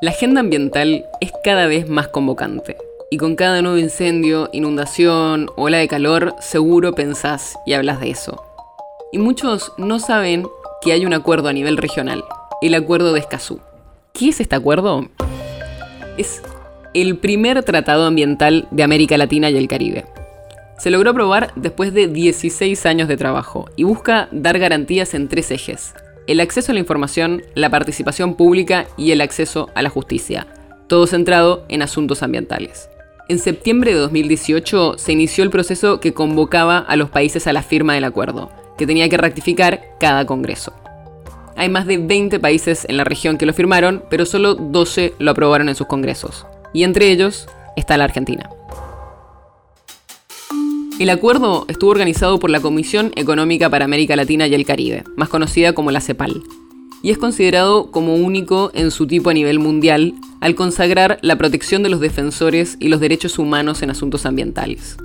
La agenda ambiental es cada vez más convocante. Y con cada nuevo incendio, inundación, ola de calor, seguro pensás y hablas de eso. Y muchos no saben que hay un acuerdo a nivel regional, el Acuerdo de Escazú. ¿Qué es este acuerdo? Es el primer tratado ambiental de América Latina y el Caribe. Se logró aprobar después de 16 años de trabajo y busca dar garantías en tres ejes el acceso a la información, la participación pública y el acceso a la justicia, todo centrado en asuntos ambientales. En septiembre de 2018 se inició el proceso que convocaba a los países a la firma del acuerdo, que tenía que ratificar cada Congreso. Hay más de 20 países en la región que lo firmaron, pero solo 12 lo aprobaron en sus congresos. Y entre ellos está la Argentina. El acuerdo estuvo organizado por la Comisión Económica para América Latina y el Caribe, más conocida como la CEPAL, y es considerado como único en su tipo a nivel mundial al consagrar la protección de los defensores y los derechos humanos en asuntos ambientales.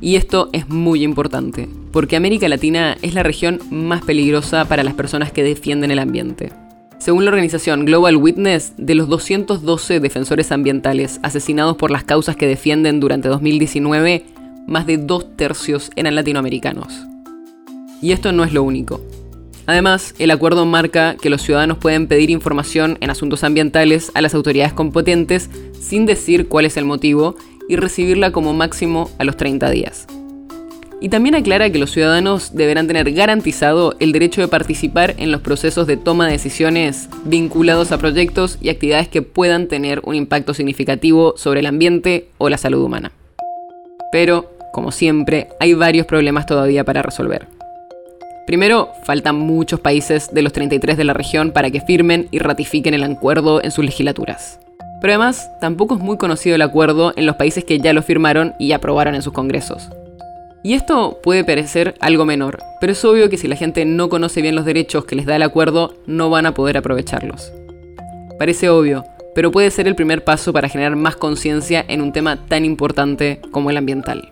Y esto es muy importante, porque América Latina es la región más peligrosa para las personas que defienden el ambiente. Según la organización Global Witness, de los 212 defensores ambientales asesinados por las causas que defienden durante 2019, más de dos tercios eran latinoamericanos. Y esto no es lo único. Además, el acuerdo marca que los ciudadanos pueden pedir información en asuntos ambientales a las autoridades competentes sin decir cuál es el motivo y recibirla como máximo a los 30 días. Y también aclara que los ciudadanos deberán tener garantizado el derecho de participar en los procesos de toma de decisiones vinculados a proyectos y actividades que puedan tener un impacto significativo sobre el ambiente o la salud humana. Pero como siempre, hay varios problemas todavía para resolver. Primero, faltan muchos países de los 33 de la región para que firmen y ratifiquen el acuerdo en sus legislaturas. Pero además, tampoco es muy conocido el acuerdo en los países que ya lo firmaron y aprobaron en sus congresos. Y esto puede parecer algo menor, pero es obvio que si la gente no conoce bien los derechos que les da el acuerdo, no van a poder aprovecharlos. Parece obvio, pero puede ser el primer paso para generar más conciencia en un tema tan importante como el ambiental.